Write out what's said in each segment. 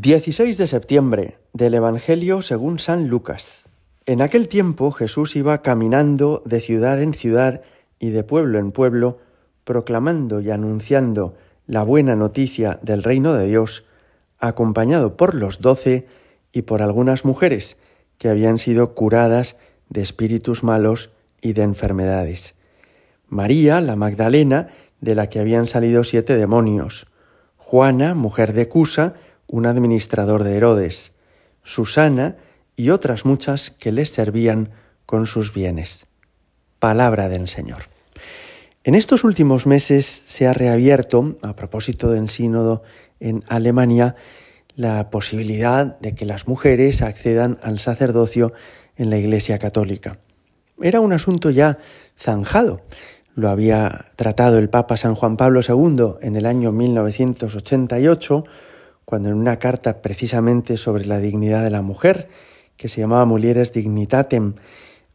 16 de septiembre del Evangelio según San Lucas. En aquel tiempo Jesús iba caminando de ciudad en ciudad y de pueblo en pueblo, proclamando y anunciando la buena noticia del reino de Dios, acompañado por los doce y por algunas mujeres que habían sido curadas de espíritus malos y de enfermedades. María, la Magdalena, de la que habían salido siete demonios, Juana, mujer de Cusa, un administrador de Herodes, Susana y otras muchas que les servían con sus bienes. Palabra del Señor. En estos últimos meses se ha reabierto, a propósito del sínodo en Alemania, la posibilidad de que las mujeres accedan al sacerdocio en la Iglesia Católica. Era un asunto ya zanjado. Lo había tratado el Papa San Juan Pablo II en el año 1988 cuando en una carta precisamente sobre la dignidad de la mujer, que se llamaba Mulieres Dignitatem,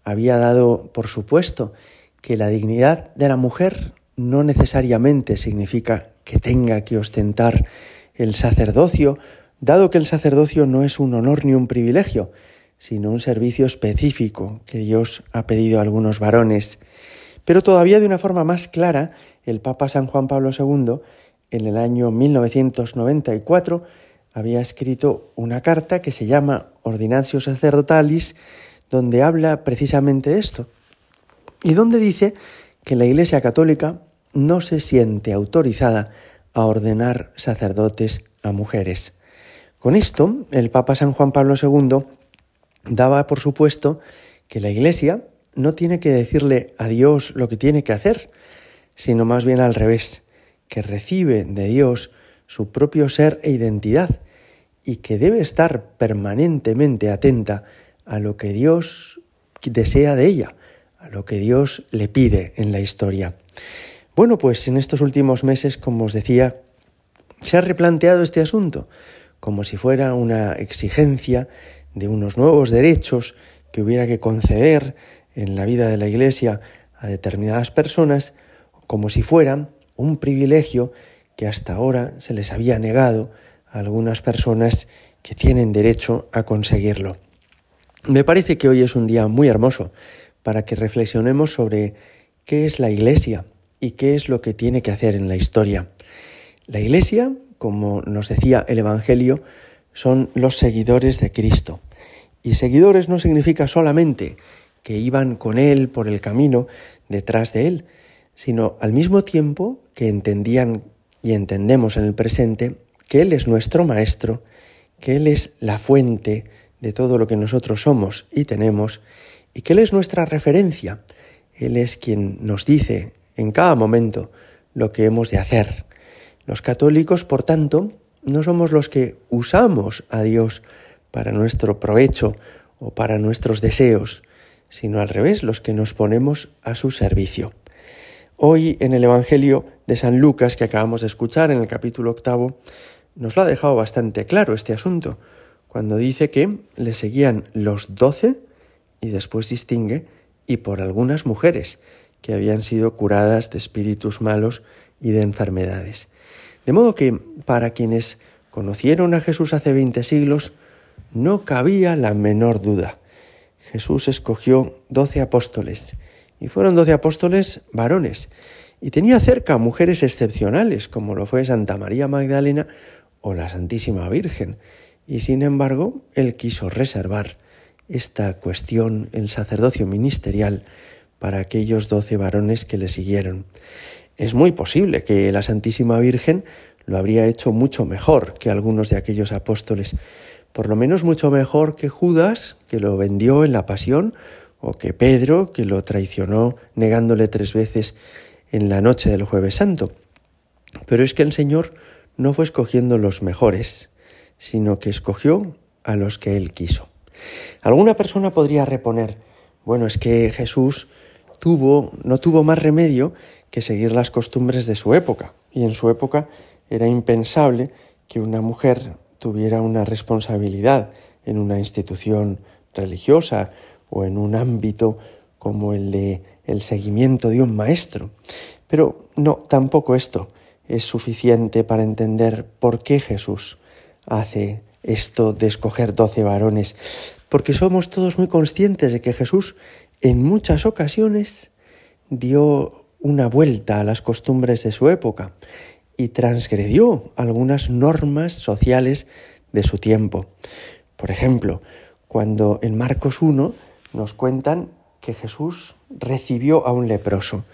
había dado por supuesto que la dignidad de la mujer no necesariamente significa que tenga que ostentar el sacerdocio, dado que el sacerdocio no es un honor ni un privilegio, sino un servicio específico que Dios ha pedido a algunos varones. Pero todavía de una forma más clara, el Papa San Juan Pablo II en el año 1994 había escrito una carta que se llama Ordinatio Sacerdotalis, donde habla precisamente de esto, y donde dice que la Iglesia Católica no se siente autorizada a ordenar sacerdotes a mujeres. Con esto, el Papa San Juan Pablo II daba por supuesto que la Iglesia no tiene que decirle a Dios lo que tiene que hacer, sino más bien al revés que recibe de Dios su propio ser e identidad y que debe estar permanentemente atenta a lo que Dios desea de ella, a lo que Dios le pide en la historia. Bueno, pues en estos últimos meses, como os decía, se ha replanteado este asunto como si fuera una exigencia de unos nuevos derechos que hubiera que conceder en la vida de la Iglesia a determinadas personas, como si fueran un privilegio que hasta ahora se les había negado a algunas personas que tienen derecho a conseguirlo. Me parece que hoy es un día muy hermoso para que reflexionemos sobre qué es la Iglesia y qué es lo que tiene que hacer en la historia. La Iglesia, como nos decía el Evangelio, son los seguidores de Cristo. Y seguidores no significa solamente que iban con Él por el camino detrás de Él, sino al mismo tiempo que entendían y entendemos en el presente que Él es nuestro Maestro, que Él es la fuente de todo lo que nosotros somos y tenemos, y que Él es nuestra referencia. Él es quien nos dice en cada momento lo que hemos de hacer. Los católicos, por tanto, no somos los que usamos a Dios para nuestro provecho o para nuestros deseos, sino al revés, los que nos ponemos a su servicio. Hoy en el Evangelio de San Lucas que acabamos de escuchar en el capítulo octavo, nos lo ha dejado bastante claro este asunto, cuando dice que le seguían los doce y después distingue y por algunas mujeres que habían sido curadas de espíritus malos y de enfermedades. De modo que para quienes conocieron a Jesús hace veinte siglos, no cabía la menor duda. Jesús escogió doce apóstoles y fueron doce apóstoles varones. Y tenía cerca mujeres excepcionales, como lo fue Santa María Magdalena o la Santísima Virgen. Y sin embargo, él quiso reservar esta cuestión, el sacerdocio ministerial, para aquellos doce varones que le siguieron. Es muy posible que la Santísima Virgen lo habría hecho mucho mejor que algunos de aquellos apóstoles, por lo menos mucho mejor que Judas, que lo vendió en la pasión, o que Pedro, que lo traicionó negándole tres veces en la noche del jueves santo. Pero es que el Señor no fue escogiendo los mejores, sino que escogió a los que Él quiso. Alguna persona podría reponer, bueno, es que Jesús tuvo, no tuvo más remedio que seguir las costumbres de su época, y en su época era impensable que una mujer tuviera una responsabilidad en una institución religiosa o en un ámbito como el de el seguimiento de un maestro. Pero no, tampoco esto es suficiente para entender por qué Jesús hace esto de escoger doce varones, porque somos todos muy conscientes de que Jesús en muchas ocasiones dio una vuelta a las costumbres de su época y transgredió algunas normas sociales de su tiempo. Por ejemplo, cuando en Marcos 1 nos cuentan que Jesús recibió a un leproso,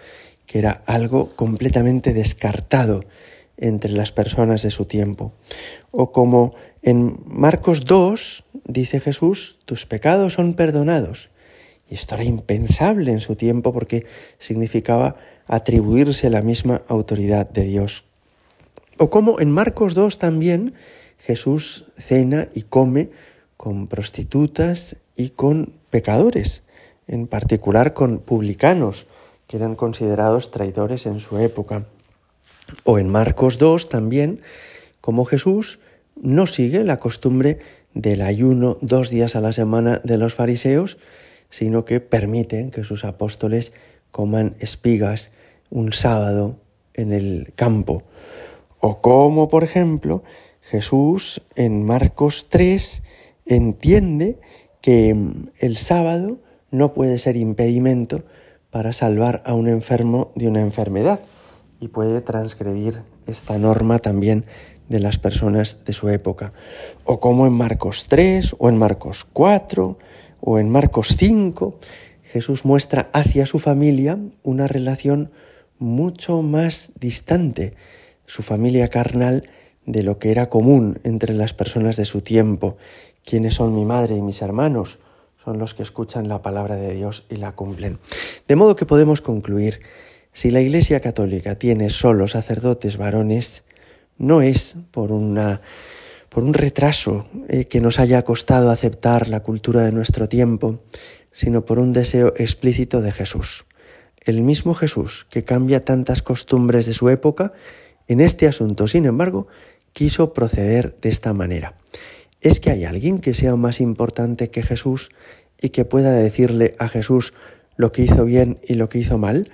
que era algo completamente descartado entre las personas de su tiempo. O como en Marcos 2 dice Jesús, tus pecados son perdonados. Y esto era impensable en su tiempo porque significaba atribuirse la misma autoridad de Dios. O como en Marcos 2 también Jesús cena y come con prostitutas y con pecadores, en particular con publicanos, que eran considerados traidores en su época. O en Marcos 2 también, como Jesús no sigue la costumbre del ayuno dos días a la semana de los fariseos, sino que permiten que sus apóstoles coman espigas un sábado en el campo. O como, por ejemplo, Jesús en Marcos 3 entiende que el sábado no puede ser impedimento para salvar a un enfermo de una enfermedad y puede transgredir esta norma también de las personas de su época. O como en Marcos 3 o en Marcos 4 o en Marcos 5, Jesús muestra hacia su familia una relación mucho más distante, su familia carnal, de lo que era común entre las personas de su tiempo. ¿Quiénes son mi madre y mis hermanos? Son los que escuchan la palabra de Dios y la cumplen. De modo que podemos concluir, si la Iglesia Católica tiene solo sacerdotes varones, no es por una por un retraso eh, que nos haya costado aceptar la cultura de nuestro tiempo, sino por un deseo explícito de Jesús el mismo Jesús que cambia tantas costumbres de su época, en este asunto, sin embargo, quiso proceder de esta manera. ¿Es que hay alguien que sea más importante que Jesús y que pueda decirle a Jesús lo que hizo bien y lo que hizo mal?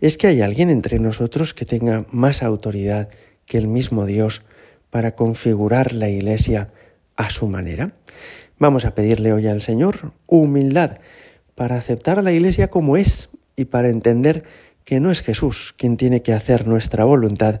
¿Es que hay alguien entre nosotros que tenga más autoridad que el mismo Dios para configurar la Iglesia a su manera? Vamos a pedirle hoy al Señor humildad para aceptar a la Iglesia como es y para entender que no es Jesús quien tiene que hacer nuestra voluntad,